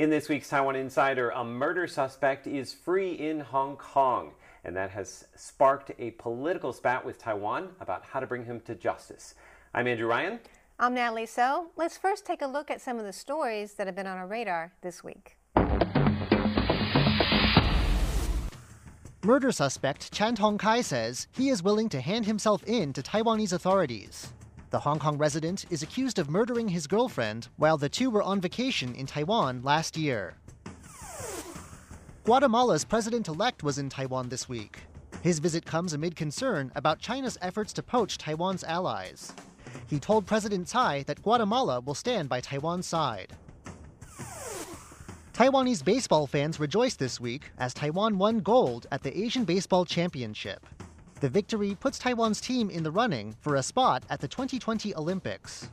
In this week's Taiwan Insider, a murder suspect is free in Hong Kong, and that has sparked a political spat with Taiwan about how to bring him to justice. I'm Andrew Ryan. I'm Natalie So. Let's first take a look at some of the stories that have been on our radar this week. Murder suspect Chan Tong Kai says he is willing to hand himself in to Taiwanese authorities. The Hong Kong resident is accused of murdering his girlfriend while the two were on vacation in Taiwan last year. Guatemala's president elect was in Taiwan this week. His visit comes amid concern about China's efforts to poach Taiwan's allies. He told President Tsai that Guatemala will stand by Taiwan's side. Taiwanese baseball fans rejoiced this week as Taiwan won gold at the Asian Baseball Championship. The victory puts Taiwan's team in the running for a spot at the 2020 Olympics.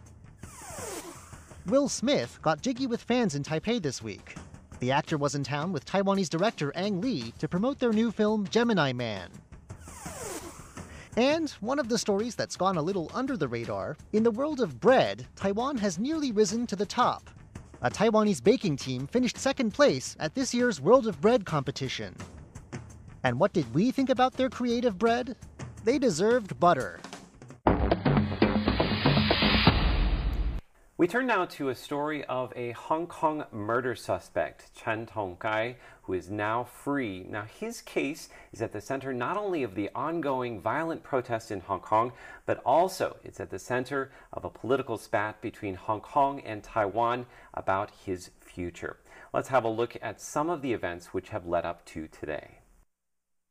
Will Smith got jiggy with fans in Taipei this week. The actor was in town with Taiwanese director Ang Lee to promote their new film Gemini Man. And one of the stories that's gone a little under the radar in the world of bread, Taiwan has nearly risen to the top a Taiwanese baking team finished second place at this year's World of Bread competition. And what did we think about their creative bread? They deserved butter. We turn now to a story of a Hong Kong murder suspect, Chen Tong Kai, who is now free. Now, his case is at the center not only of the ongoing violent protests in Hong Kong, but also it's at the center of a political spat between Hong Kong and Taiwan about his future. Let's have a look at some of the events which have led up to today.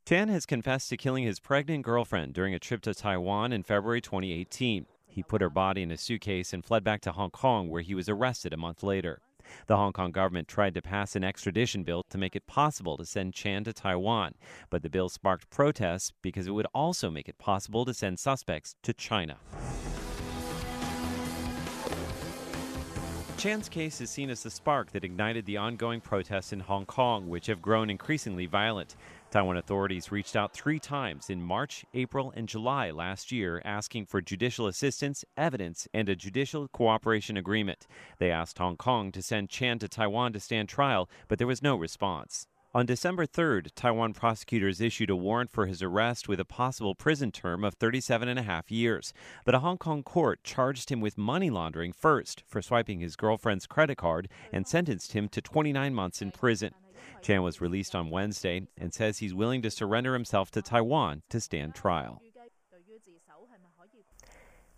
Chan has confessed to killing his pregnant girlfriend during a trip to Taiwan in February 2018. He put her body in a suitcase and fled back to Hong Kong, where he was arrested a month later. The Hong Kong government tried to pass an extradition bill to make it possible to send Chan to Taiwan, but the bill sparked protests because it would also make it possible to send suspects to China. Chan's case is seen as the spark that ignited the ongoing protests in Hong Kong, which have grown increasingly violent. Taiwan authorities reached out three times in March, April, and July last year asking for judicial assistance, evidence, and a judicial cooperation agreement. They asked Hong Kong to send Chan to Taiwan to stand trial, but there was no response. On December 3rd, Taiwan prosecutors issued a warrant for his arrest with a possible prison term of 37 and a half years. But a Hong Kong court charged him with money laundering first for swiping his girlfriend's credit card and sentenced him to 29 months in prison. Chan was released on Wednesday and says he's willing to surrender himself to Taiwan to stand trial.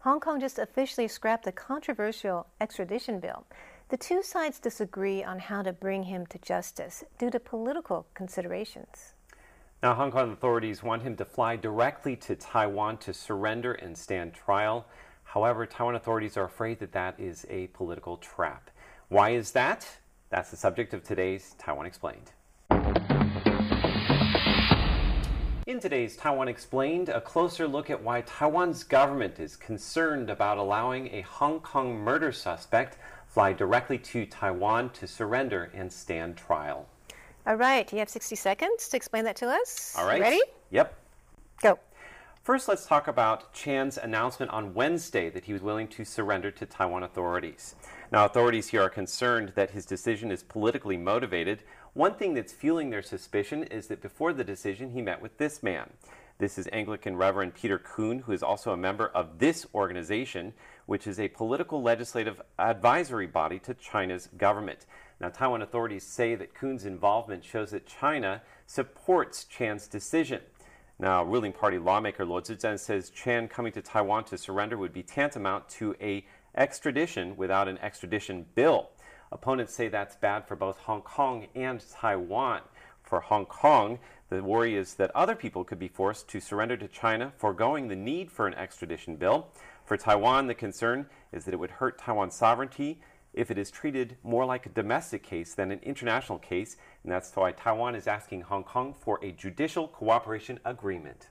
Hong Kong just officially scrapped the controversial extradition bill. The two sides disagree on how to bring him to justice due to political considerations. Now, Hong Kong authorities want him to fly directly to Taiwan to surrender and stand trial. However, Taiwan authorities are afraid that that is a political trap. Why is that? That's the subject of today's Taiwan Explained. In today's Taiwan Explained, a closer look at why Taiwan's government is concerned about allowing a Hong Kong murder suspect fly directly to Taiwan to surrender and stand trial. All right, you have 60 seconds to explain that to us. All right. Ready? Yep. Go. First, let's talk about Chan's announcement on Wednesday that he was willing to surrender to Taiwan authorities. Now, authorities here are concerned that his decision is politically motivated. One thing that's fueling their suspicion is that before the decision, he met with this man. This is Anglican Reverend Peter Koon, who is also a member of this organization, which is a political legislative advisory body to China's government. Now, Taiwan authorities say that Koon's involvement shows that China supports Chan's decision. Now, ruling party lawmaker Luo Zizhen says Chan coming to Taiwan to surrender would be tantamount to a extradition without an extradition bill. Opponents say that's bad for both Hong Kong and Taiwan. For Hong Kong, the worry is that other people could be forced to surrender to China, foregoing the need for an extradition bill. For Taiwan, the concern is that it would hurt Taiwan's sovereignty if it is treated more like a domestic case than an international case, and that's why Taiwan is asking Hong Kong for a judicial cooperation agreement.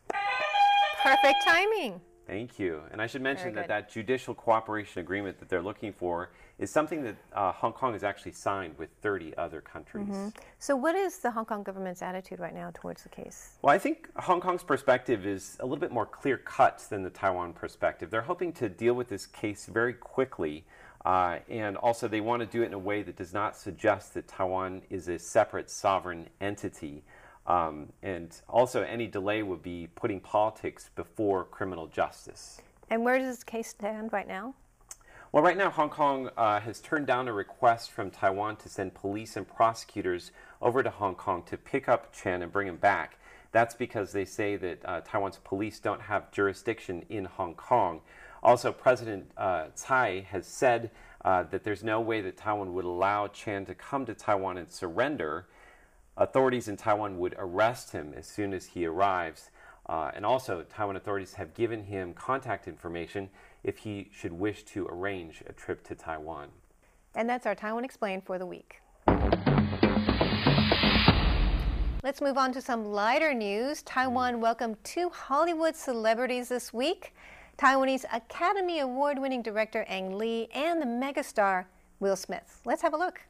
Perfect timing. Thank you. And I should mention that that judicial cooperation agreement that they're looking for is something that uh, Hong Kong has actually signed with 30 other countries. Mm-hmm. So, what is the Hong Kong government's attitude right now towards the case? Well, I think Hong Kong's perspective is a little bit more clear cut than the Taiwan perspective. They're hoping to deal with this case very quickly. Uh, and also, they want to do it in a way that does not suggest that Taiwan is a separate sovereign entity. Um, and also, any delay would be putting politics before criminal justice. And where does this case stand right now? Well, right now, Hong Kong uh, has turned down a request from Taiwan to send police and prosecutors over to Hong Kong to pick up Chen and bring him back. That's because they say that uh, Taiwan's police don't have jurisdiction in Hong Kong. Also, President uh, Tsai has said uh, that there's no way that Taiwan would allow Chen to come to Taiwan and surrender. Authorities in Taiwan would arrest him as soon as he arrives. Uh, and also, Taiwan authorities have given him contact information if he should wish to arrange a trip to Taiwan. And that's our Taiwan Explained for the week. Let's move on to some lighter news. Taiwan welcomed two Hollywood celebrities this week Taiwanese Academy Award winning director Ang Lee and the megastar Will Smith. Let's have a look.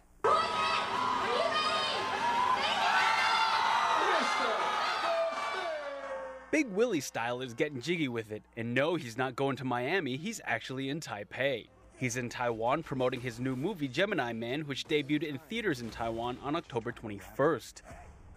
Big Willie style is getting jiggy with it, and no, he's not going to Miami, he's actually in Taipei. He's in Taiwan promoting his new movie Gemini Man, which debuted in theaters in Taiwan on October 21st.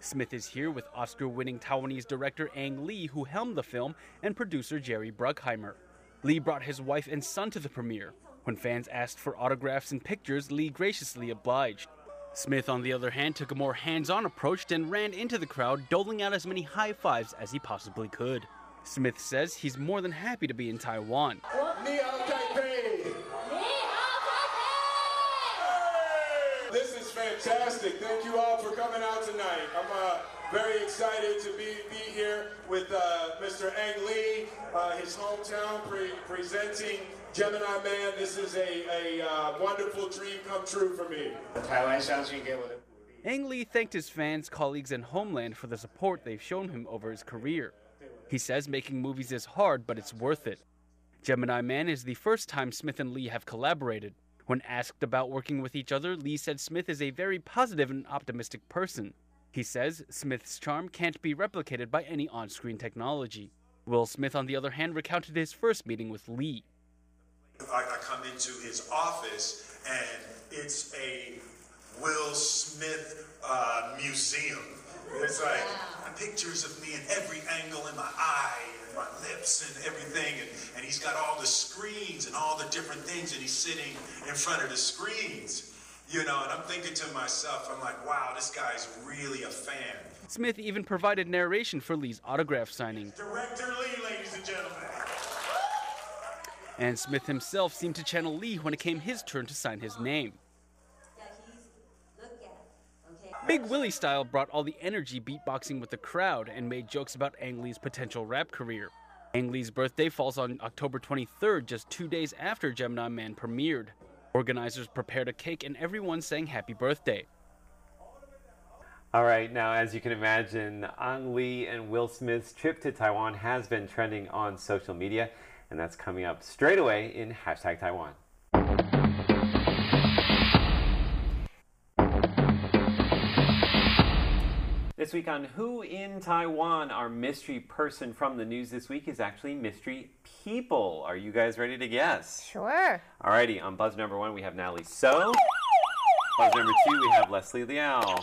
Smith is here with Oscar winning Taiwanese director Ang Lee, who helmed the film, and producer Jerry Bruckheimer. Lee brought his wife and son to the premiere. When fans asked for autographs and pictures, Lee graciously obliged. Smith, on the other hand, took a more hands on approach and ran into the crowd, doling out as many high fives as he possibly could. Smith says he's more than happy to be in Taiwan. This is fantastic. Thank you all for coming out tonight. I'm uh, very excited to be, be here with uh, Mr. Ang Lee, uh, his hometown, pre presenting Gemini Man. This is a, a uh, wonderful dream come true for me. Ang Lee thanked his fans, colleagues, and homeland for the support they've shown him over his career. He says making movies is hard, but it's worth it. Gemini Man is the first time Smith and Lee have collaborated. When asked about working with each other, Lee said Smith is a very positive and optimistic person. He says Smith's charm can't be replicated by any on screen technology. Will Smith, on the other hand, recounted his first meeting with Lee. I, I come into his office and it's a Will Smith uh, museum. It's like pictures of me in every angle in my eye and my lips and everything. And, and he's got all the screens and all the different things, and he's sitting in front of the screens. You know, and I'm thinking to myself, I'm like, wow, this guy's really a fan. Smith even provided narration for Lee's autograph signing. Director Lee, ladies and gentlemen. And Smith himself seemed to channel Lee when it came his turn to sign his name. Big Willie style brought all the energy beatboxing with the crowd and made jokes about Ang Lee's potential rap career. Ang Lee's birthday falls on October 23rd, just two days after Gemini Man premiered. Organizers prepared a cake and everyone sang happy birthday. All right, now as you can imagine, Ang Lee and Will Smith's trip to Taiwan has been trending on social media, and that's coming up straight away in hashtag Taiwan. This week on Who in Taiwan, our mystery person from the news this week is actually mystery people. Are you guys ready to guess? Sure. Alrighty, on buzz number one we have Natalie So. Buzz number two we have Leslie Liao.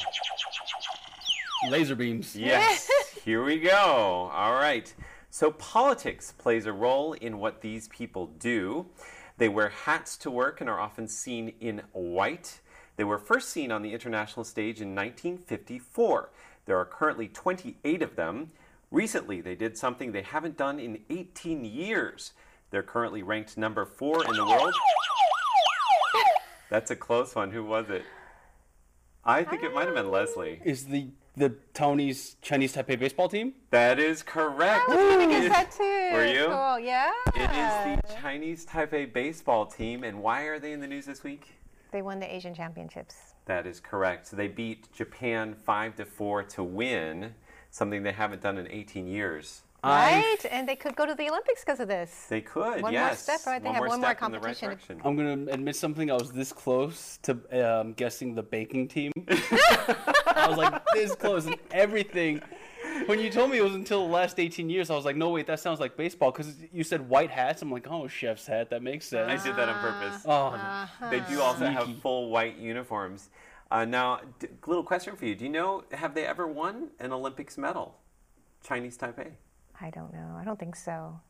Laser beams. Yes, here we go. All right. So, politics plays a role in what these people do. They wear hats to work and are often seen in white. They were first seen on the international stage in 1954. There are currently 28 of them. Recently, they did something they haven't done in 18 years. They're currently ranked number four in the world. That's a close one. Who was it? I think it might have been Leslie. Is the the Tony's Chinese Taipei baseball team? That is correct. Oh, I was going to guess that too. Were you? Cool. Yeah. It is the Chinese Taipei baseball team, and why are they in the news this week? They won the Asian Championships. That is correct. So they beat Japan five to four to win, something they haven't done in 18 years. Right? And they could go to the Olympics because of this. They could, One more yes. step, right? They have one more step in the right competition. I'm gonna admit something. I was this close to um, guessing the baking team. I was like this close, and everything when you told me it was until the last 18 years, I was like, no, wait, that sounds like baseball because you said white hats. I'm like, oh, chef's hat. That makes sense. I did that on purpose. Oh, They do also have full white uniforms. Uh, now, d- little question for you: Do you know have they ever won an Olympics medal? Chinese Taipei. I don't know. I don't think so.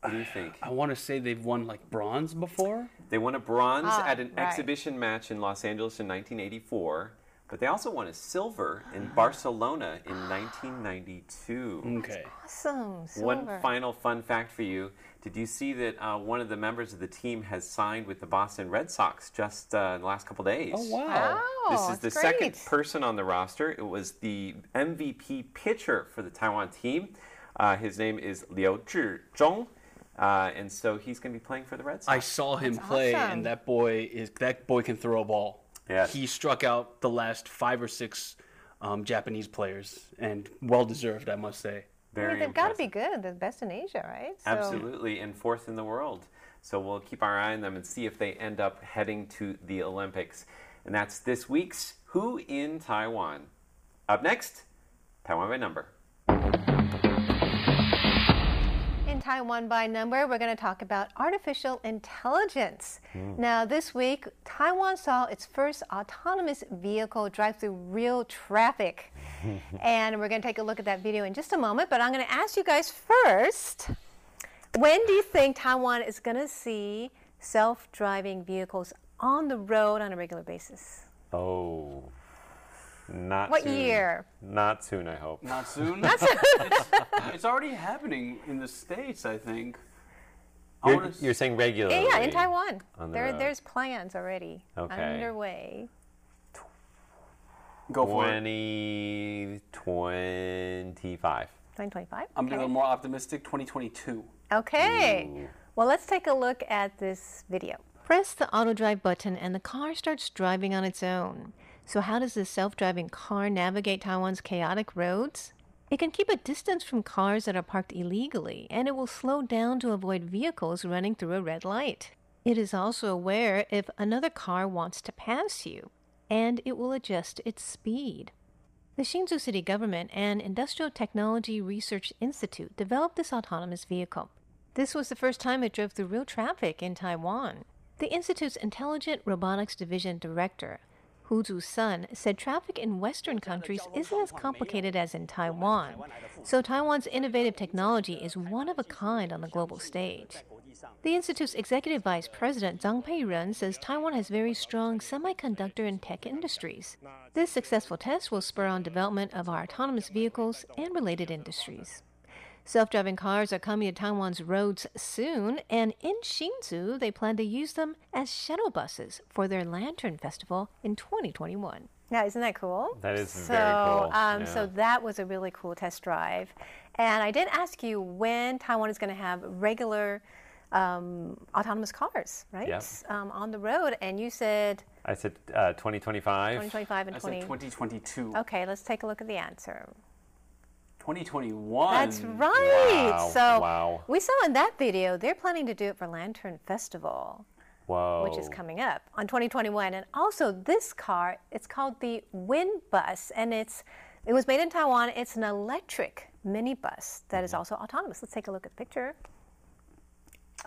What do you think? I want to say they've won like bronze before. They won a bronze Ah, at an right. exhibition match in Los Angeles in 1984, but they also won a silver in Barcelona in 1992. Okay. Awesome. Silver. One final fun fact for you. Did you see that uh, one of the members of the team has signed with the Boston Red Sox just uh, in the last couple days? Oh wow. Wow, This is the that's second person on the roster. It was the MVP pitcher for the Taiwan team. Uh, his name is Liu Zhizhong, uh, and so he's going to be playing for the Red Sox. I saw him That's play, awesome. and that boy is that boy can throw a ball. Yes. He struck out the last five or six um, Japanese players, and well deserved, I must say. I mean, they've got to be good. They're the best in Asia, right? So- Absolutely, and fourth in the world. So we'll keep our eye on them and see if they end up heading to the Olympics. And that's this week's Who in Taiwan. Up next, Taiwan by number. Taiwan by number, we're going to talk about artificial intelligence. Hmm. Now, this week, Taiwan saw its first autonomous vehicle drive through real traffic. and we're going to take a look at that video in just a moment, but I'm going to ask you guys first when do you think Taiwan is going to see self driving vehicles on the road on a regular basis? Oh, not What soon. year? Not soon, I hope. Not soon. it's, it's already happening in the states, I think. I You're, wanna s- you're saying regularly. Yeah, in Taiwan. on the There, road. there's plans already Okay. underway. go for it. 2025. 2025. I'm being a little more optimistic. 2022. Okay. Well, let's take a look at this video. Press the auto drive button and the car starts driving on its own. So, how does this self driving car navigate Taiwan's chaotic roads? It can keep a distance from cars that are parked illegally, and it will slow down to avoid vehicles running through a red light. It is also aware if another car wants to pass you, and it will adjust its speed. The Hsinchu City government and Industrial Technology Research Institute developed this autonomous vehicle. This was the first time it drove through real traffic in Taiwan. The Institute's Intelligent Robotics Division director, Hu Zu-sun, said traffic in Western countries isn't as complicated as in Taiwan. So Taiwan's innovative technology is one of a kind on the global stage. The Institute's executive vice president Zhang Peiren says Taiwan has very strong semiconductor and tech industries. This successful test will spur on development of our autonomous vehicles and related industries. Self driving cars are coming to Taiwan's roads soon, and in Hsinchu, they plan to use them as shuttle buses for their Lantern Festival in 2021. Yeah, isn't that cool? That is so, very cool, Um, yeah. So that was a really cool test drive. And I did ask you when Taiwan is going to have regular um, autonomous cars, right? Yep. Um, on the road. And you said I said uh, 2025. 2025 and I 20. said 2022. Okay, let's take a look at the answer. 2021. That's right. Wow, So wow. we saw in that video they're planning to do it for Lantern Festival, Whoa. which is coming up on 2021. And also this car, it's called the Wind Bus, and it's it was made in Taiwan. It's an electric minibus that Mm-hmm. is also autonomous. Let's take a look at the picture.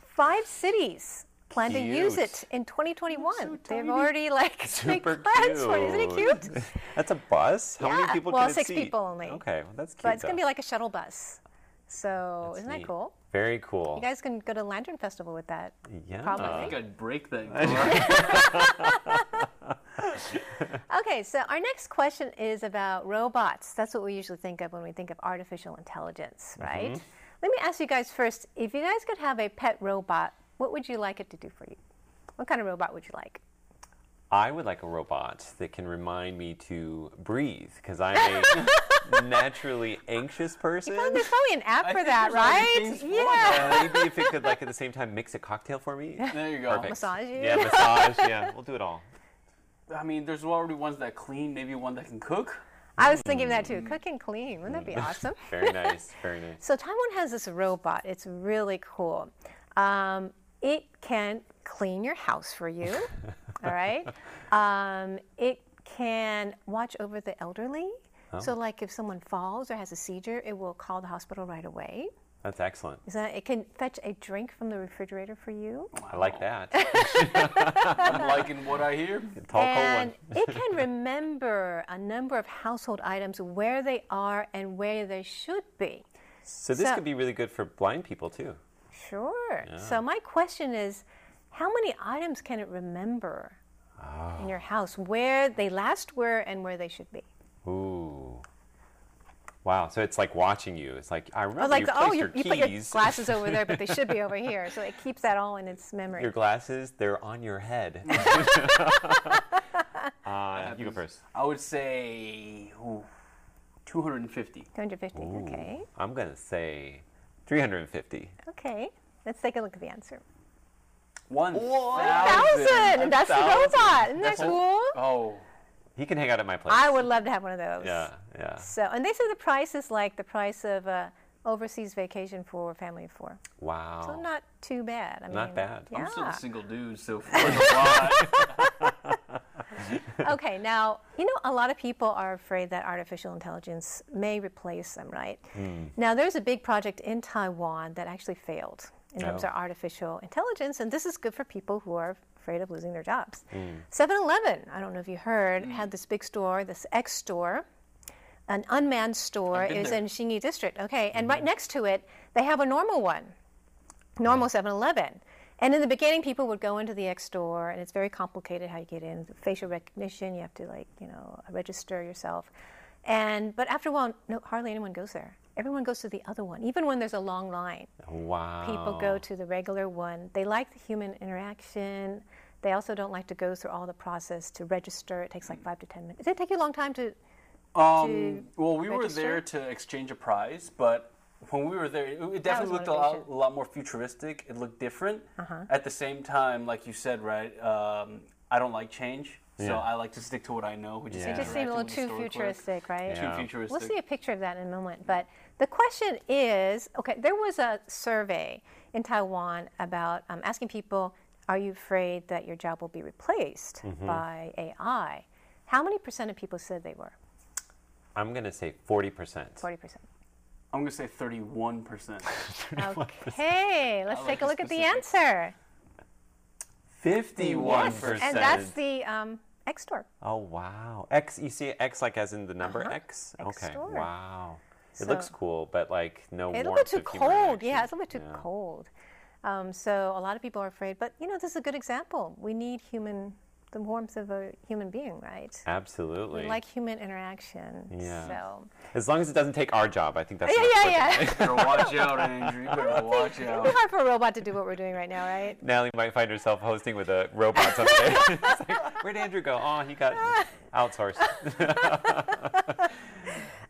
Five cities plan to use it in 2021. They've already like made Super plans for it. Isn't it cute. cute? That's a bus? How many Yeah, people well, can it six seat? people only. Okay, well, that's cute. But it's gonna be like a shuttle bus. So That's isn't that cool? Very cool. You guys can go to Lantern Festival with that. yeah. probably. I think I'd break that. Okay, so our next question is about robots. That's what we usually think of when we think of artificial intelligence, right? Mm-hmm. Let me ask you guys first if you guys could have a pet robot, what would you like it to do for you? What kind of robot would you like? I would like a robot that can remind me to breathe because I'm a naturally anxious person. Well, there's probably an app for think that, right? things for Yeah. Uh, maybe if it could, like, at the same time, mix a cocktail for me. there you go. Perfect. Massage you? Yeah, massage. Yeah, we'll do it all. I mean, there's already ones that clean. Maybe one that can cook. I was thinking that too. Cook and clean. Wouldn't that be awesome? Very nice. Very nice. So Taiwan has this robot. It's really cool. Um, it can clean your house for you. all right. Um, it can watch over the elderly. So, like if someone falls or has a seizure, it will call the hospital right away. That's excellent. Is that it can fetch a drink from the refrigerator for you? I like that. I'm liking what I hear. Tall, and cold one. it can remember a number of household items, where they are and where they should be. So this so- could be really good for blind people too. Sure. So my question is, how many items can it remember in your house? Where they last were and where they should be? Ooh. Wow. So it's like watching you. It's like I remember Or like, you oh, placed you, your you put your glasses over there, but they should be over here. So it keeps that all in its memory. your glasses, they're on your head. uh, you go first. I would say ooh, 250. 250. Okay. I'm gonna say 350. Okay. Let's take a look at the answer. 1,000. Thousand. And that's the robot. Isn't that That's a- cool? Oh, He can hang out at my place. I would love to have one of those. Yeah, yeah. So, and they say the price is like the price of a overseas vacation for a family of four. Wow. So not too bad. I mean, Not bad. Yeah. I'm still a single dude, so for the lot. okay, now, you know, a lot of people are afraid that artificial intelligence may replace them, right? Hmm. Now, there's a big project in Taiwan that actually failed in terms Oh. of artificial intelligence, and this is good for people who are afraid of losing their jobs. Hmm. 7 Eleven, I don't know if you heard, had this big store, this X store. An unmanned store been is there. in Xinyi district. Okay, and right next to it, they have a normal one normal 7-Eleven. And in the beginning, people would go into the X store, and it's very complicated how you get in. Facial recognition, you have to like you know register yourself. And but after a while, no, hardly anyone goes there. Everyone goes to the other one, even when there's a long line. Wow. People go to the regular one. They like the human interaction. They also don't like to go through all the process to register. It takes like five to ten minutes. Did it take you a long time to? Um, well, we were there to exchange a prize, but when we were there, it- it definitely looked a lot, a lot more futuristic. It looked different. Uh-huh. At the same time, like you said, right? Um, I don't like change, so Yeah. I like to stick to what I know, which is Yeah. It just seemed a little too the store clerk. futuristic, right? Yeah. Too futuristic. We'll see a picture of that in a moment. But the question is okay, there was a survey in Taiwan about um, asking people, are you afraid that your job will be replaced Mm-hmm. by AI? How many percent of people said they were? I'm gonna say 40%. 40%. I'm gonna say 31 percent. Okay, let's I take like a the look at the answer. 51 percent. And that's the um, X store. Oh wow. X. You see X like as in the number Uh-huh. X. X okay. store. Wow. It So- looks cool, but like no It's a little bit too cold. Yeah, it's a little bit too Yeah. cold. Um, so a lot of people are afraid. But, you know, this is a good example. We need human, the warmth of a human being, right? Absolutely. We like human interaction. Yeah. So as long as it doesn't take our job, I think that's. yeah, much yeah, better. yeah. better watch out, Andrew. You better watch It'd out. be hard for a robot to do what we're doing right now, right? Natalie might find herself hosting with a robot someday. It's like, Where'd Andrew go? Oh, he got outsourced.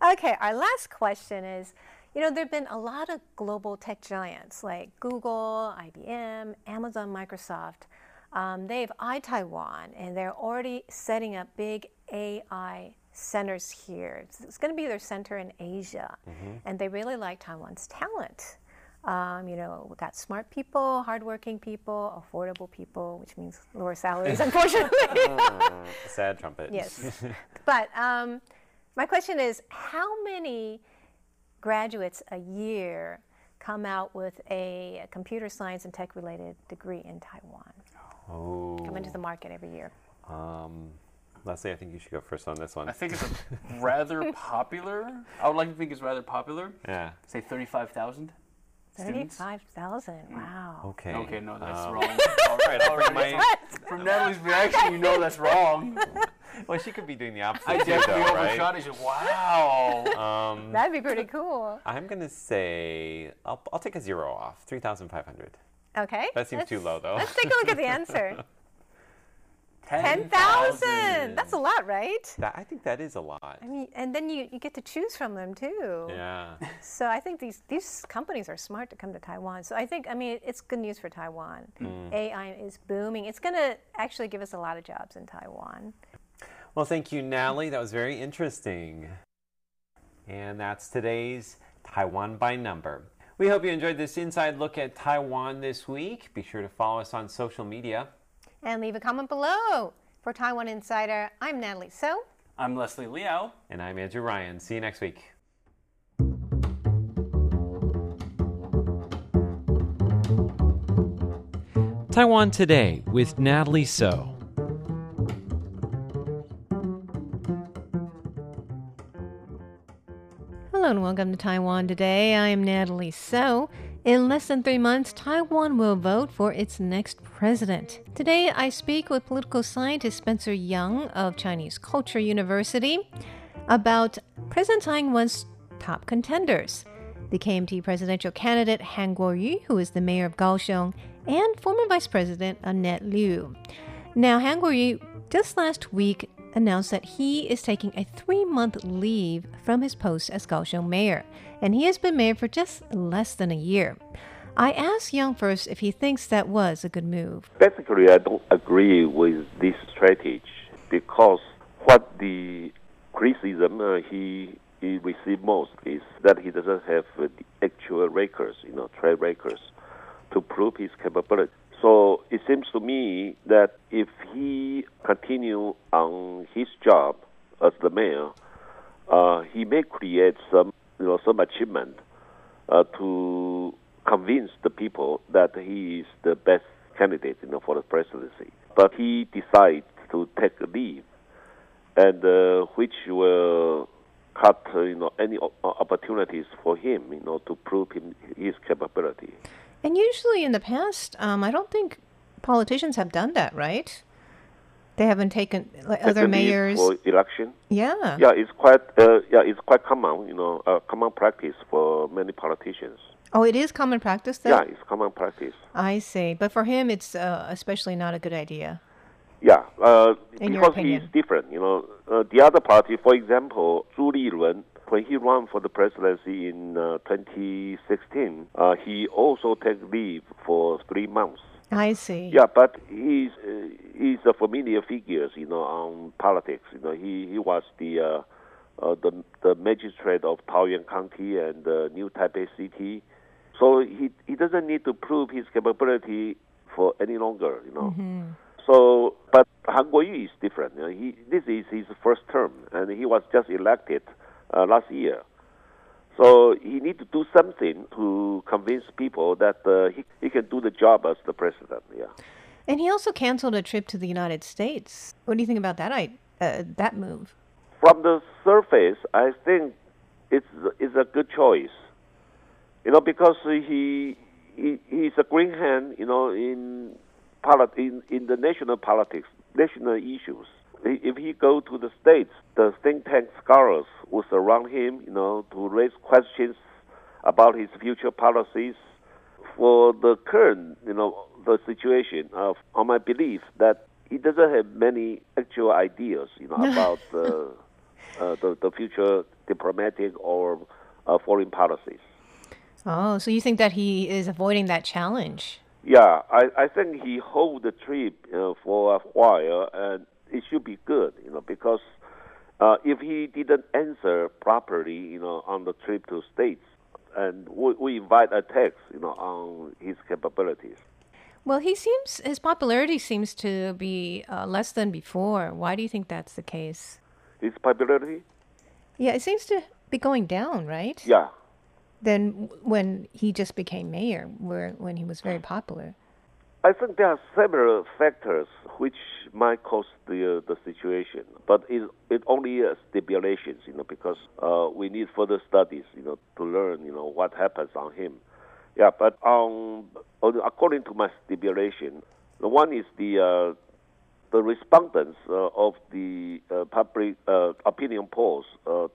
Okay, our last question is you know, there have been a lot of global tech giants like Google, IBM, Amazon, Microsoft. Um, they have iTaiwan, and they're already setting up big AI centers here. It's, it's going to be their center in Asia, and they really like Taiwan's talent. Um, you know, we've got smart people, hardworking people, affordable people, which means lower salaries, unfortunately. Sad trumpet. Yes. but um, my question is how many graduates a year come out with a computer science and tech related degree in Taiwan? Oh. Come into the market every year. Um, Leslie, I think you should go first on this one. I think it's a rather popular. I would like to think it's rather popular. Yeah. Say 35,000 students. 35,000. Wow. Okay. Okay, no, that's Um, wrong. All right, I'll my. From Natalie's reaction, you know that's wrong. Well, she could be doing the opposite I too, definitely though, right? overshot it. She's, Wow. Um, That'd be pretty cool. I'm gonna say I'll, I'll take a zero off. Three thousand five hundred. Okay. That seems too let's- low, though. Let's take a look at the answer. 10,000. 10,000. That's a lot, right? That, I think that is a lot. I mean, and then you, you get to choose from them too. Yeah. So I think these these companies are smart to come to Taiwan. So I think I mean it's good news for Taiwan. Mm. AI is booming. It's going to actually give us a lot of jobs in Taiwan. Well, thank you, Natalie. That was very interesting. And that's today's Taiwan by Number. We hope you enjoyed this inside look at Taiwan this week. Be sure to follow us on social media. And leave a comment below. For Taiwan Insider, I'm Natalie So. I'm Leslie Liao. And I'm Andrew Ryan. See you next week. Taiwan Today with Natalie So. And welcome to Taiwan Today. I am Natalie So. In less than three months, Taiwan will vote for its next president. Today, I speak with political scientist Spencer Young of Chinese Culture University about President Tsai Ing-wen's top contenders. The KMT presidential candidate Han Kuo-yu, who is the mayor of Kaohsiung, and former Vice President Annette Lu. Now, Han Kuo-yu just last week announced that he is taking a three-month leave from his post as Kaohsiung mayor, and he has been mayor for just less than a year. I asked Young first if he thinks that was a good move. Basically, I don't agree with this strategy because what the criticism uh, he he received most is that he doesn't have uh, the actual records, you know, track records to prove his capability. So it seems to me that if he continue on his job as the mayor, uh, he may create some, you know, some achievement uh, to convince the people that he is the best candidate, you know, for the presidency. But he decides to take a leave, and uh, which will cut, uh, you know, any opportunities for him, you know, to prove him, his capability. And usually in the past, um, I don't think politicians have done that, right? They haven't taken like, other mayors for election. Yeah, yeah, it's quite uh, yeah, it's quite common, you know, uh, common practice for many politicians. Oh, it is common practice. Then? Yeah, it's common practice. I see, but for him, it's uh, especially not a good idea. Yeah, uh, In because he's different. You know, uh, the other party, for example, Zhu Lilun, when he ran for the presidency in uh, 2016, uh, he also took leave for three months. I see. Yeah, but he's uh, he's a familiar figure, you know, on politics. You know, he he was the uh, uh, the the magistrate of Taoyuan County and uh, New Taipei City, so he he doesn't need to prove his capability for any longer. You know. Mm-hmm. So, but Han Kuo-yu is different. You know, he this is his first term, and he was just elected uh, last year. So he need to do something to convince people that uh, he he can do the job as the president. Yeah. And he also canceled a trip to the United States. What do you think about that? I uh, that move. From the surface, I think it's it's a good choice. You know, because he he he's a green hand. You know, in polit- in in the national politics, national issues. If he go to the states, the think tank scholars will surround him. You know, to raise questions about his future policies. For the current, you know, the situation of, on my belief that he doesn't have many actual ideas, you know, about the, uh, the the future diplomatic or uh, foreign policies. Oh, so you think that he is avoiding that challenge? Yeah, I, I think he hold the trip uh, for a while, and it should be good, you know, because uh, if he didn't answer properly, you know, on the trip to states, and we, we invite attacks, you know, on his capabilities. Well, he seems his popularity seems to be uh, less than before. Why do you think that's the case? His popularity, Yeah, it seems to be going down, right? yeah, Than when he just became mayor, where when he was very popular. I think there are several factors which might cause the uh, the situation, but it it only stipulations, you know, because uh, we need further studies, you know, to learn, you know, what happens on him. Yeah, but um, according to my stipulation, the one is the uh, the respondents uh, of the uh, public uh, opinion polls,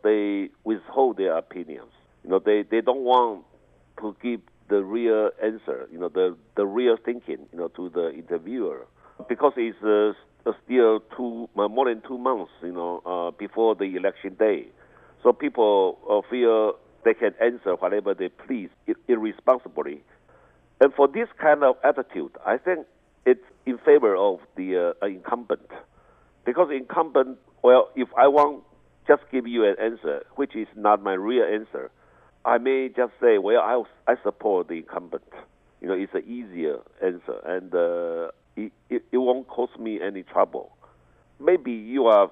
they withhold their opinions. You know, they, they don't want to give the real answer, you know, the, the real thinking, you know, to the interviewer. Because it's uh, still two, uh, more than two months, you know, uh, before the election day. So people uh, feel they can answer whatever they please irresponsibly. And for this kind of attitude, I think it's in favor of the uh, incumbent. Because incumbent, well, if I want just give you an answer, which is not my real answer, I may just say, well, I, I support the incumbent. You know, it's an easier answer, and uh, it, it, won't cause me any trouble. Maybe you are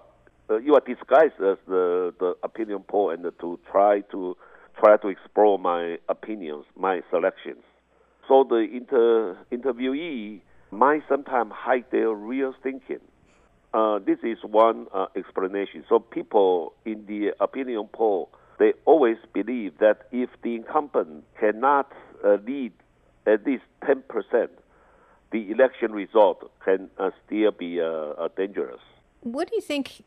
uh, you are disguised as the, the opinion poll and to try to try to explore my opinions, my selections. So the inter, interviewee might sometimes hide their real thinking. Uh, this is one uh, explanation. So people in the opinion poll, they always believe that if the incumbent cannot uh, lead at least 10%, the election result can uh, still be uh, uh, dangerous. What do you think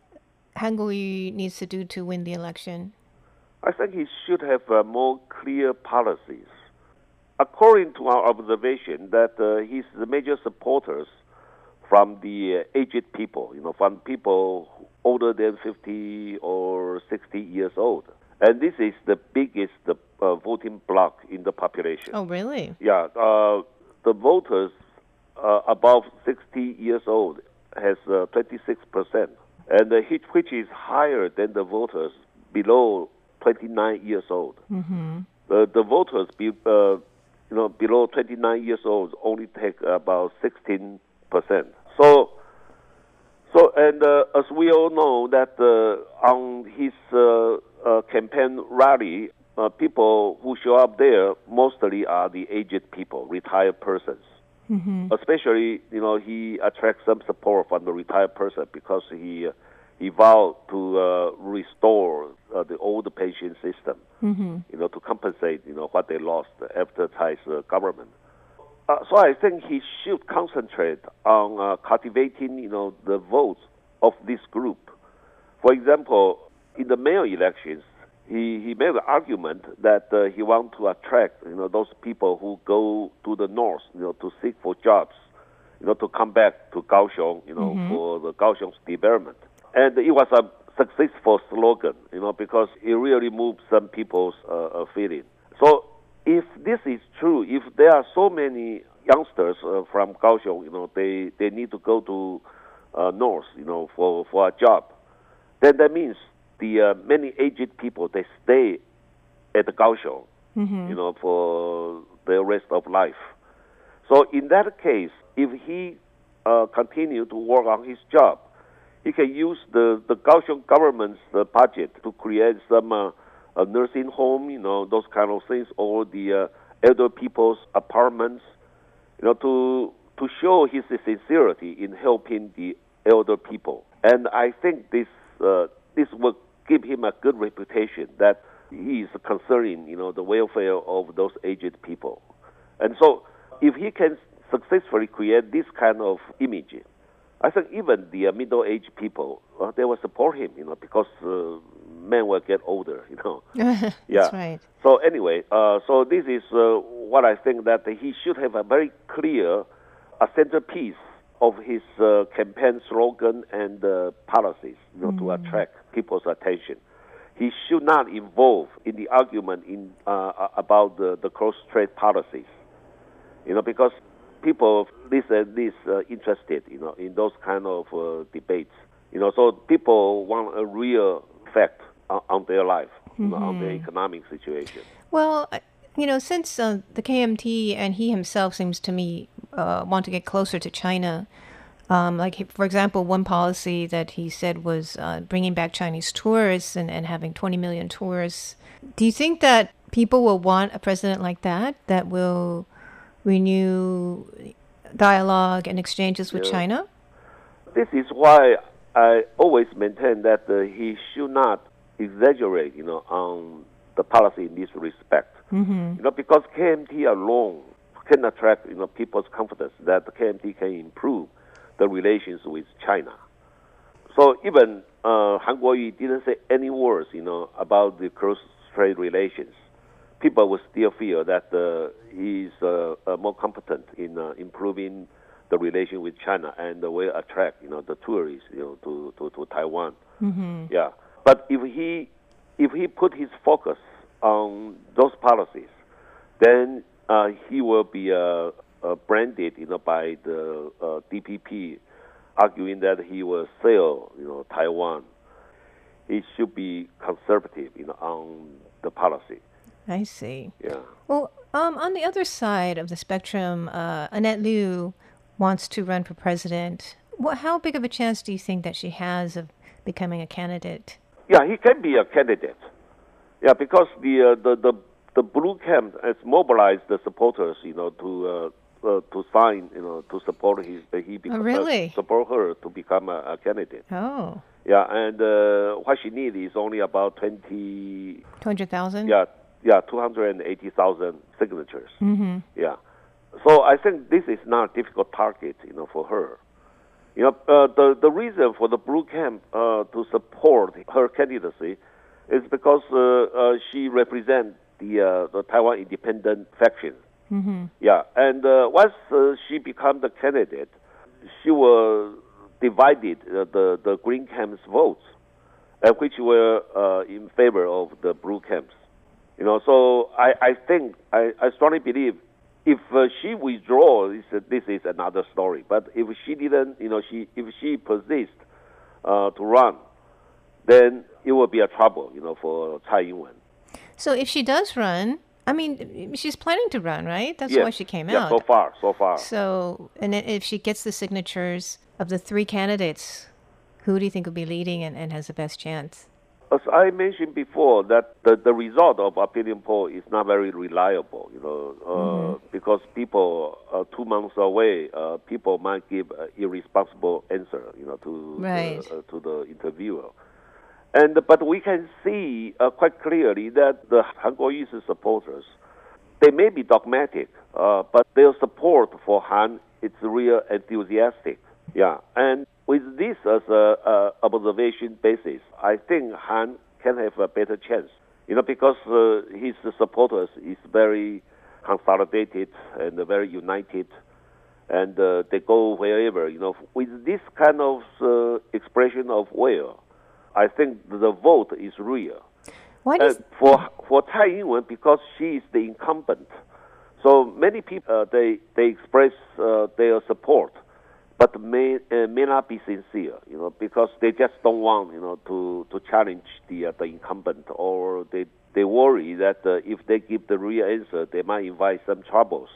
Han needs to do to win the election? I think he should have more clear policies. According to our observation, that his major supporters from the aged people, you know, from people older than 50 or 60 years old. And this is the biggest uh, voting bloc in the population. Oh, really? Yeah. Uh, the voters uh, above 60 years old has 26%, uh, and which is higher than the voters below 29 years old. Mm-hmm. the voters be, uh, you know, below 29 years old only take about 16 percent. So, so and uh, as we all know that uh, on his uh, uh campaign rally, uh, people who show up there mostly are the aged people, retired persons. Mm-hmm. Especially, you know, he attracts some support from the retired person because he he vowed to uh, restore uh, the old pension system, mm-hmm. you know, to compensate, you know, what they lost after Tsai's uh, government. Uh, so I think he should concentrate on uh, cultivating, you know, the votes of this group. For example, in the mayor elections, he, he made the argument that uh, he wants to attract, you know, those people who go to the north, you know, to seek for jobs, you know, to come back to Kaohsiung, you know, mm-hmm. for the Kaohsiung's development. And it was a successful slogan, you know, because it really moved some people's uh, feeling. So if this is true, if there are so many youngsters uh, from Kaohsiung, you know, they, they need to go to uh, north, you know, for, for a job, then that means the uh, many aged people they stay at the Kaohsiung, mm-hmm. you know, for the rest of life. So in that case, if he uh, continue to work on his job, he can use the the Kaohsiung government's uh, budget to create some uh, a nursing home, you know, those kind of things, or the uh, elder people's apartments, you know, to to show his sincerity in helping the elder people. And I think this uh, this will give him a good reputation that he is concerning, you know, the welfare of those aged people. And so, if he can successfully create this kind of image, I think even the middle-aged people uh, they will support him, you know, because uh, men will get older, you know. yeah. That's right. So anyway, uh, so this is uh, what I think that he should have a very clear, a centerpiece of his uh, campaign slogan and uh, policies, you know, mm. to attract people's attention. He should not involve in the argument in uh, about the, the cross trade policies, you know, because people this and this uh, interested, you know, in those kind of debates, you know. So people want a real fact on, their life, mm-hmm. know, on their mm-hmm. economic situation. Well, you know, since uh, the KMT and he himself seems to me uh, want to get closer to China. Um, like, for example, one policy that he said was uh, bringing back Chinese tourists and, and having 20 million tourists. Do you think that people will want a president like that, that will renew dialogue and exchanges with yeah. China? This is why I always maintain that uh, he should not exaggerate, you know, on the policy in this respect. Mm-hmm. You know, because KMT alone can attract, you know, people's confidence that the KMT can improve the relations with China. So even uh, Han Kuo-yu didn't say any words, you know, about the cross-strait relations. People will still feel that uh, he's uh, uh, more competent in uh, improving the relation with China and will attract, you know, the tourists, you know, to, to, to Taiwan. Mm-hmm. Yeah. But if he if he put his focus on those policies, then uh, he will be uh, uh, branded, you know, by the uh, DPP, arguing that he will sell, you know, Taiwan. He should be conservative, you know, on the policy. I see. Yeah. Well, um, on the other side of the spectrum, uh, Annette Lu wants to run for president. What, how big of a chance do you think that she has of becoming a candidate. Yeah, he can be a candidate. Yeah, because the uh, the, the the blue camp has mobilized the supporters, you know, to uh, to sign, you know, to support his he become, oh, really? support her to become a, a candidate. Oh. Yeah, and uh, what she needs is only about twenty. Two hundred thousand. Yeah, yeah, two hundred and eighty thousand signatures. Mm-hmm. Yeah, so I think this is not a difficult target, you know, for her. You know, uh, the the reason for the blue camp uh, to support her candidacy is because uh, uh she represents the uh, the Taiwan independent faction. Mm-hmm. Yeah, and uh, once she become the candidate, she will divided the the green camp's votes, which were in favor of the blue camps. You know, so I, I think I, I strongly believe if uh, she withdraws, this, this is another story. But if she didn't, you know, she if she persists uh, to run, then it will be a trouble, you know, for Tsai Ing-wen. So if she does run, I mean, she's planning to run, right? That's yes. why she came yeah, out. so far, so far. So, and if she gets the signatures of the three candidates, who do you think will be leading and, and has the best chance? As I mentioned before, that the, the result of opinion poll is not very reliable, you know, uh, mm-hmm. because people uh, two months away, uh, people might give an irresponsible answer, you know, to right. uh, to the interviewer. And but we can see uh, quite clearly that the Han Kuo-yu's supporters, they may be dogmatic, uh, but their support for Han is real enthusiastic. Yeah, and with this as a, a observation basis, I think Han can have a better chance. You know, because uh, his supporters is very consolidated and very united, and uh, they go wherever. You know, with this kind of uh, expression of will, I think the vote is real. Why does... for for Tsai Ing-wen, because she is the incumbent, so many people uh, they they express uh, their support but may uh, may not be sincere, you know, because they just don't want, you know, to to challenge the uh, the incumbent, or they they worry that uh, if they give the real answer, they might invite some troubles,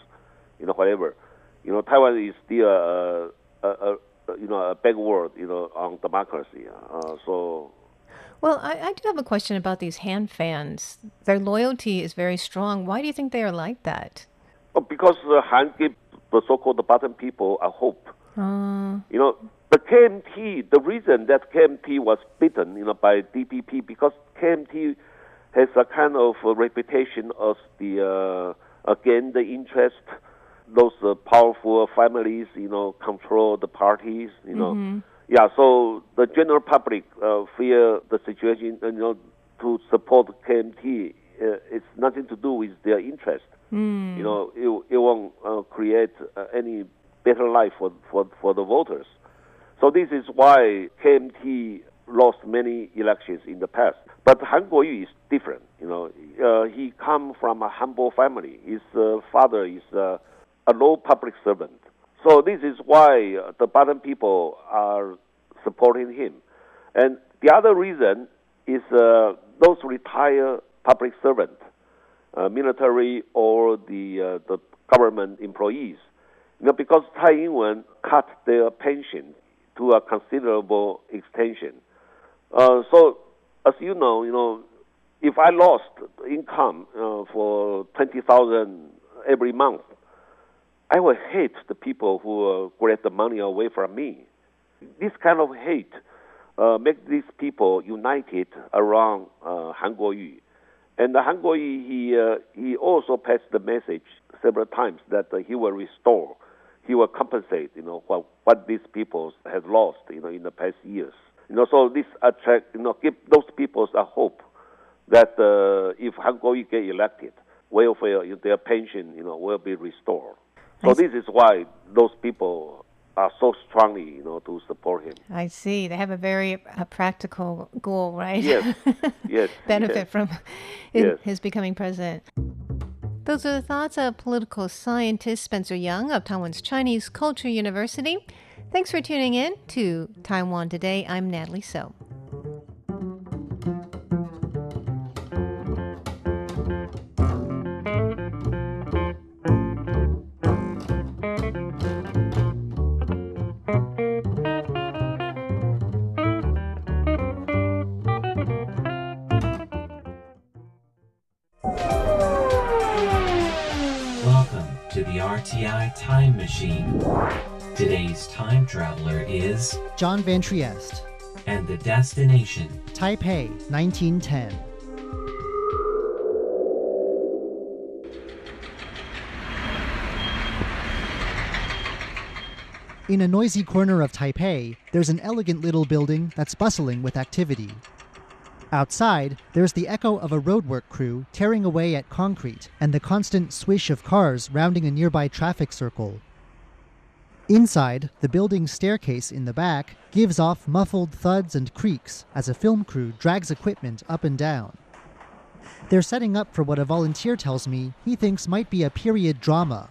you know, whatever. You know, Taiwan is still a, a, a you know a big word, you know, on democracy. Uh, so. Well, I, I do have a question about these Han fans. Their loyalty is very strong. Why do you think they are like that? Because uh, Han give the so-called the bottom people a hope uh. You know, the KMT, the reason that KMT was beaten, you know, by DPP because KMT has a kind of a reputation as the uh, again the interest those uh, powerful families, you know, control the parties, you know. Mm-hmm. Yeah, so the general public uh, fear the situation, you know, to support KMT. Uh, it's nothing to do with their interest. Mm. You know, it, it won't uh, create uh, any better life for, for, for the voters. So this is why KMT lost many elections in the past. But Han Kuo-yu is different. You know, uh, he come from a humble family. His uh, father is uh, a low public servant. So this is why uh, the bottom people are supporting him. And the other reason is uh, those retired public servants, uh, military or the the government employees you know, because Tsai Ing-wen cut their pension to a considerable extension. Uh, so, as you know, you know, if I lost income uh, for twenty thousand every month, I would hate the people who uh, grab the money away from me. This kind of hate uh, makes these people united around uh, Han Kuo-yu. And Han Kuo-yu, he, uh, he also passed the message several times that uh, he will restore he will compensate, you know, what, what these people have lost, you know, in the past years. You know, so this attract, you know, give those people a hope that uh, if Han Kuo-yu get elected, welfare, their pension, you know, will be restored. So this is why those people are so strongly, you know, to support him. I see. They have a very uh, practical goal, right? Yes. yes. Benefit yes. from his, yes. his becoming president. Those are the thoughts of political scientist Spencer Young of Taiwan's Chinese Culture University. Thanks for tuning in to Taiwan Today. I'm Natalie So. Today's time traveler is John Van Trieste. And the destination Taipei, 1910. In a noisy corner of Taipei, there's an elegant little building that's bustling with activity. Outside, there's the echo of a roadwork crew tearing away at concrete and the constant swish of cars rounding a nearby traffic circle. Inside, the building's staircase in the back gives off muffled thuds and creaks as a film crew drags equipment up and down. They're setting up for what a volunteer tells me he thinks might be a period drama.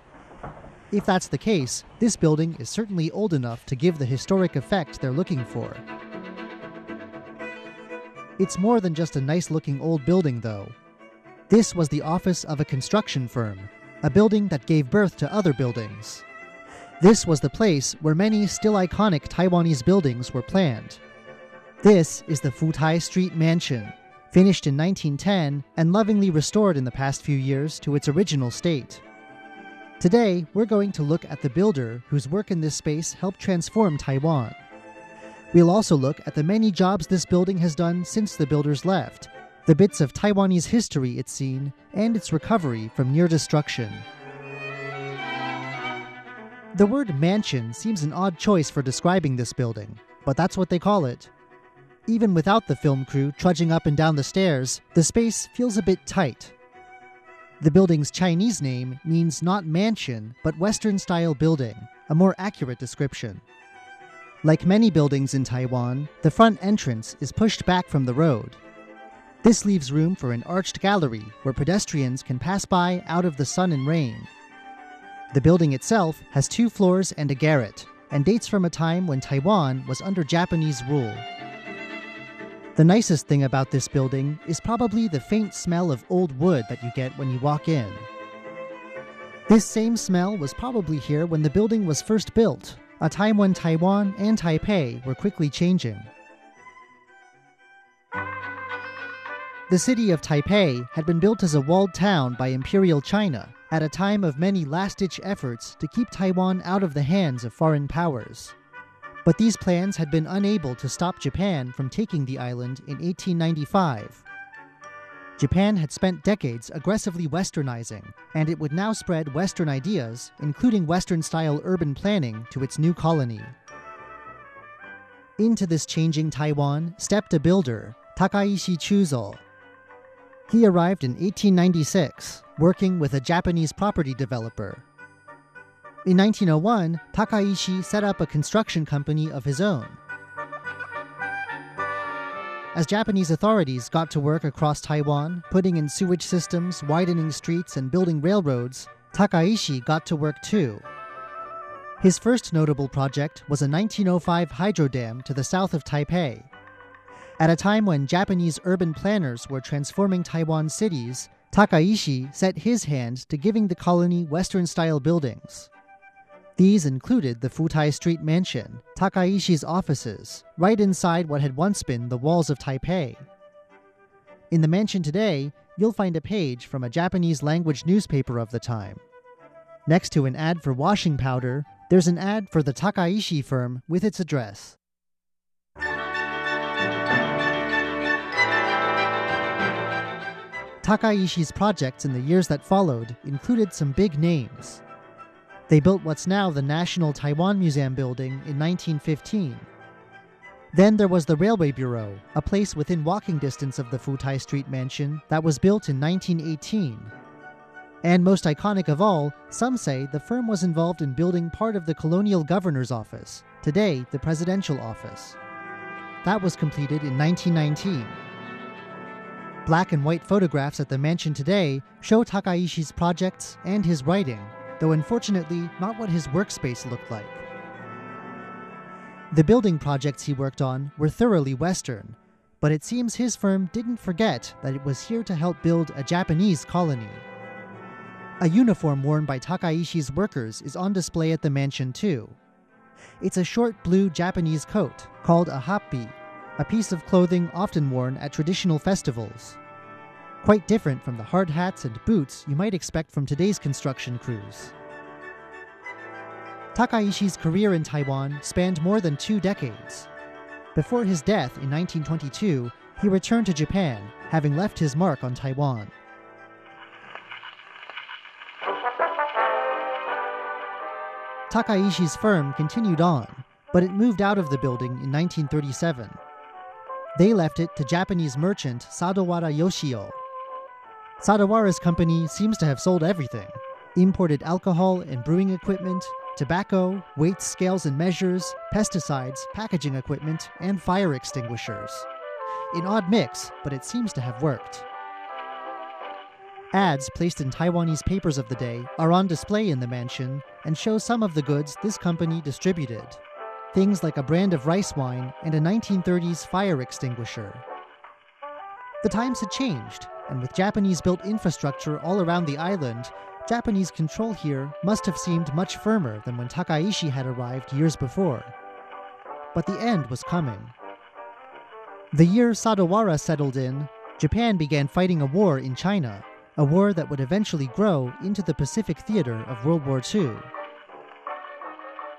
If that's the case, this building is certainly old enough to give the historic effect they're looking for. It's more than just a nice looking old building, though. This was the office of a construction firm, a building that gave birth to other buildings. This was the place where many still iconic Taiwanese buildings were planned. This is the Futai Street Mansion, finished in 1910 and lovingly restored in the past few years to its original state. Today, we're going to look at the builder whose work in this space helped transform Taiwan. We'll also look at the many jobs this building has done since the builders left, the bits of Taiwanese history it's seen, and its recovery from near destruction. The word mansion seems an odd choice for describing this building, but that's what they call it. Even without the film crew trudging up and down the stairs, the space feels a bit tight. The building's Chinese name means not mansion, but Western style building, a more accurate description. Like many buildings in Taiwan, the front entrance is pushed back from the road. This leaves room for an arched gallery where pedestrians can pass by out of the sun and rain. The building itself has two floors and a garret, and dates from a time when Taiwan was under Japanese rule. The nicest thing about this building is probably the faint smell of old wood that you get when you walk in. This same smell was probably here when the building was first built, a time when Taiwan and Taipei were quickly changing. The city of Taipei had been built as a walled town by Imperial China at a time of many last ditch efforts to keep Taiwan out of the hands of foreign powers. But these plans had been unable to stop Japan from taking the island in 1895. Japan had spent decades aggressively westernizing, and it would now spread Western ideas, including Western style urban planning, to its new colony. Into this changing Taiwan stepped a builder, Takaishi Chuzo. He arrived in 1896 working with a Japanese property developer. In 1901, Takaishi set up a construction company of his own. As Japanese authorities got to work across Taiwan, putting in sewage systems, widening streets, and building railroads, Takaishi got to work too. His first notable project was a 1905 hydro dam to the south of Taipei. At a time when Japanese urban planners were transforming Taiwan cities, Takaishi set his hand to giving the colony Western style buildings. These included the Futai Street Mansion, Takaishi's offices, right inside what had once been the walls of Taipei. In the mansion today, you'll find a page from a Japanese language newspaper of the time. Next to an ad for washing powder, there's an ad for the Takaishi firm with its address. Takaishi's projects in the years that followed included some big names. They built what's now the National Taiwan Museum building in 1915. Then there was the Railway Bureau, a place within walking distance of the Futai Street mansion that was built in 1918. And most iconic of all, some say the firm was involved in building part of the colonial governor's office, today the presidential office. That was completed in 1919. Black and white photographs at the mansion today show Takaishi's projects and his writing, though unfortunately not what his workspace looked like. The building projects he worked on were thoroughly Western, but it seems his firm didn't forget that it was here to help build a Japanese colony. A uniform worn by Takaishi's workers is on display at the mansion too. It's a short blue Japanese coat called a happi, a piece of clothing often worn at traditional festivals. Quite different from the hard hats and boots you might expect from today's construction crews. Takaishi's career in Taiwan spanned more than two decades. Before his death in 1922, he returned to Japan, having left his mark on Taiwan. Takaishi's firm continued on, but it moved out of the building in 1937. They left it to Japanese merchant Sadawara Yoshio. Sadawara's company seems to have sold everything imported alcohol and brewing equipment, tobacco, weights, scales and measures, pesticides, packaging equipment, and fire extinguishers. An odd mix, but it seems to have worked. Ads placed in Taiwanese papers of the day are on display in the mansion and show some of the goods this company distributed. Things like a brand of rice wine and a 1930s fire extinguisher. The times had changed, and with Japanese built infrastructure all around the island, Japanese control here must have seemed much firmer than when Takaishi had arrived years before. But the end was coming. The year Sadawara settled in, Japan began fighting a war in China, a war that would eventually grow into the Pacific theater of World War II.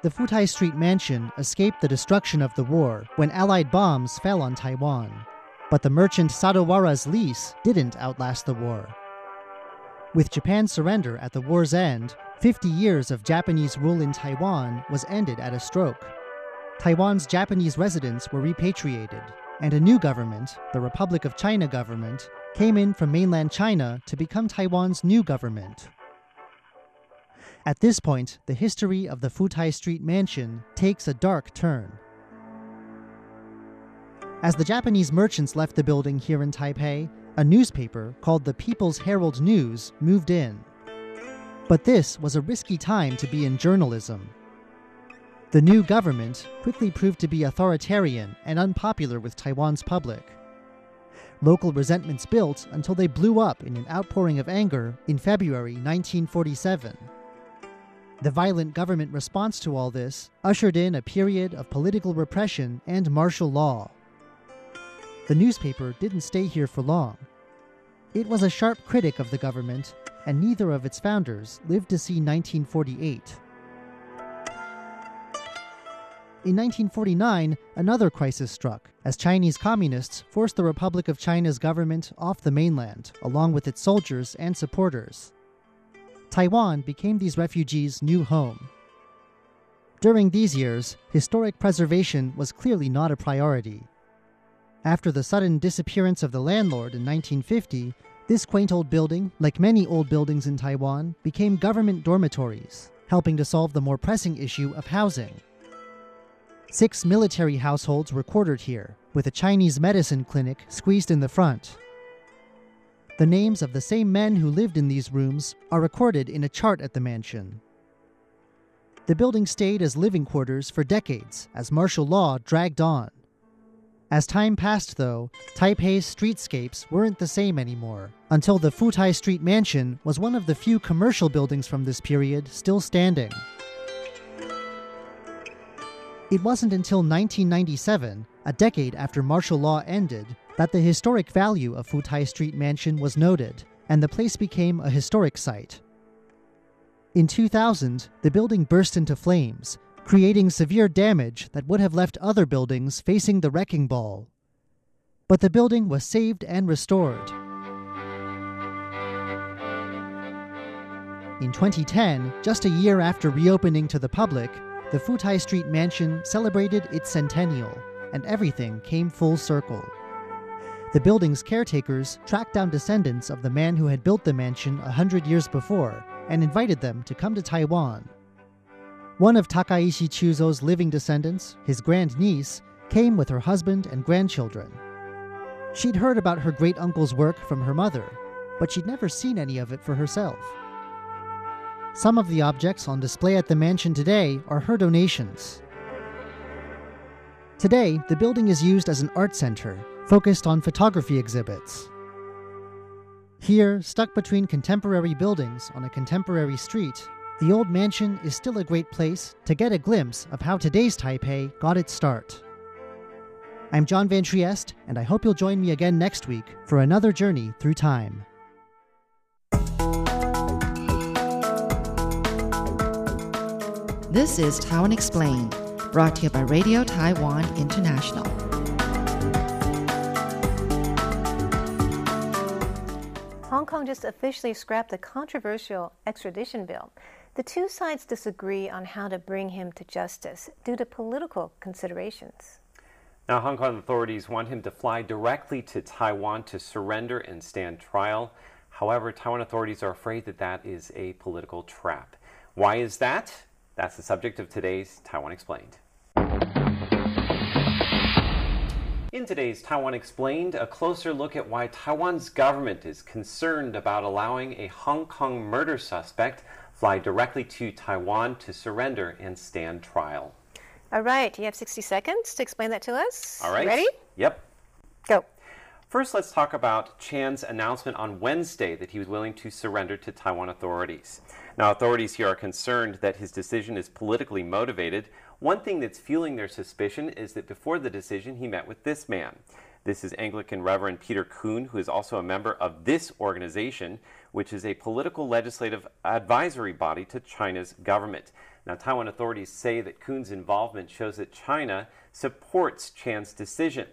The Futai Street mansion escaped the destruction of the war when Allied bombs fell on Taiwan. But the merchant Sadawara's lease didn't outlast the war. With Japan's surrender at the war's end, 50 years of Japanese rule in Taiwan was ended at a stroke. Taiwan's Japanese residents were repatriated, and a new government, the Republic of China government, came in from mainland China to become Taiwan's new government. At this point, the history of the Futai Street mansion takes a dark turn. As the Japanese merchants left the building here in Taipei, a newspaper called the People's Herald News moved in. But this was a risky time to be in journalism. The new government quickly proved to be authoritarian and unpopular with Taiwan's public. Local resentments built until they blew up in an outpouring of anger in February 1947. The violent government response to all this ushered in a period of political repression and martial law. The newspaper didn't stay here for long. It was a sharp critic of the government, and neither of its founders lived to see 1948. In 1949, another crisis struck as Chinese communists forced the Republic of China's government off the mainland, along with its soldiers and supporters. Taiwan became these refugees' new home. During these years, historic preservation was clearly not a priority. After the sudden disappearance of the landlord in 1950, this quaint old building, like many old buildings in Taiwan, became government dormitories, helping to solve the more pressing issue of housing. Six military households were quartered here, with a Chinese medicine clinic squeezed in the front. The names of the same men who lived in these rooms are recorded in a chart at the mansion. The building stayed as living quarters for decades as martial law dragged on. As time passed, though, Taipei's streetscapes weren't the same anymore, until the Futai Street Mansion was one of the few commercial buildings from this period still standing. It wasn't until 1997, a decade after martial law ended, that the historic value of Futai Street Mansion was noted, and the place became a historic site. In 2000, the building burst into flames, creating severe damage that would have left other buildings facing the wrecking ball. But the building was saved and restored. In 2010, just a year after reopening to the public, the Futai Street Mansion celebrated its centennial, and everything came full circle. The building's caretakers tracked down descendants of the man who had built the mansion a hundred years before and invited them to come to Taiwan. One of Takaishi Chuzo's living descendants, his grandniece, came with her husband and grandchildren. She'd heard about her great uncle's work from her mother, but she'd never seen any of it for herself. Some of the objects on display at the mansion today are her donations. Today, the building is used as an art center focused on photography exhibits. Here, stuck between contemporary buildings on a contemporary street, the old mansion is still a great place to get a glimpse of how today's Taipei got its start. I'm John Van Trieste, and I hope you'll join me again next week for another journey through time. This is Taiwan Explained, brought to you by Radio Taiwan International. Hong Kong just officially scrapped the controversial extradition bill. The two sides disagree on how to bring him to justice due to political considerations. Now, Hong Kong authorities want him to fly directly to Taiwan to surrender and stand trial. However, Taiwan authorities are afraid that that is a political trap. Why is that? That's the subject of today's Taiwan Explained. In today's Taiwan Explained, a closer look at why Taiwan's government is concerned about allowing a Hong Kong murder suspect fly directly to Taiwan to surrender and stand trial. All right, do you have 60 seconds to explain that to us. All right. Ready? Yep. Go. First, let's talk about Chan's announcement on Wednesday that he was willing to surrender to Taiwan authorities. Now, authorities here are concerned that his decision is politically motivated. One thing that's fueling their suspicion is that before the decision, he met with this man. This is Anglican Reverend Peter Koon, who is also a member of this organization, which is a political legislative advisory body to China's government. Now, Taiwan authorities say that Koon's involvement shows that China supports Chan's decision.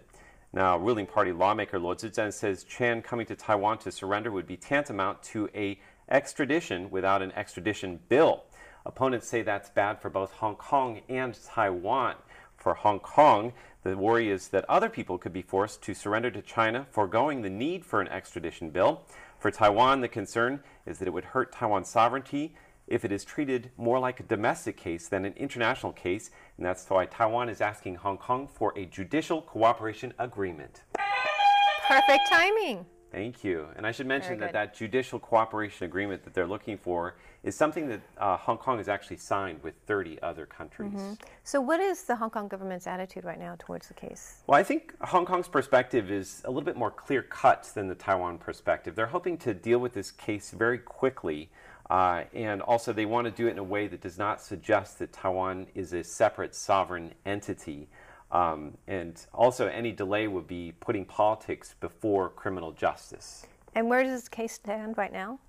Now, ruling party lawmaker Luo Zizhen says Chan coming to Taiwan to surrender would be tantamount to a extradition without an extradition bill. Opponents say that's bad for both Hong Kong and Taiwan. For Hong Kong, the worry is that other people could be forced to surrender to China, foregoing the need for an extradition bill. For Taiwan, the concern is that it would hurt Taiwan's sovereignty if it is treated more like a domestic case than an international case, and that's why Taiwan is asking Hong Kong for a judicial cooperation agreement. Perfect timing. Thank you. And I should mention that that judicial cooperation agreement that they're looking for is something that uh, Hong Kong has actually signed with 30 other countries. So, what is the Hong Kong government's attitude right now towards the case? Well, I think Hong Kong's perspective is a little bit more clear cut than the Taiwan perspective. They're hoping to deal with this case very quickly, uh, and also they want to do it in a way that does not suggest that Taiwan is a separate sovereign entity. Um, and also, any delay would be putting politics before criminal justice. And where does this case stand right now?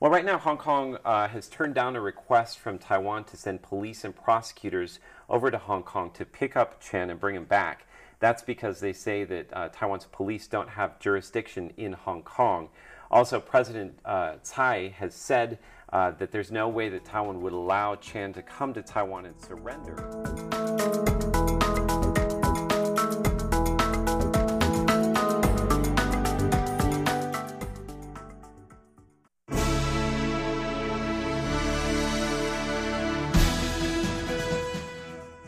Well, right now, Hong Kong uh, has turned down a request from Taiwan to send police and prosecutors over to Hong Kong to pick up Chen and bring him back. That's because they say that uh, Taiwan's police don't have jurisdiction in Hong Kong. Also, President uh, Tsai has said uh, that there's no way that Taiwan would allow Chan to come to Taiwan and surrender.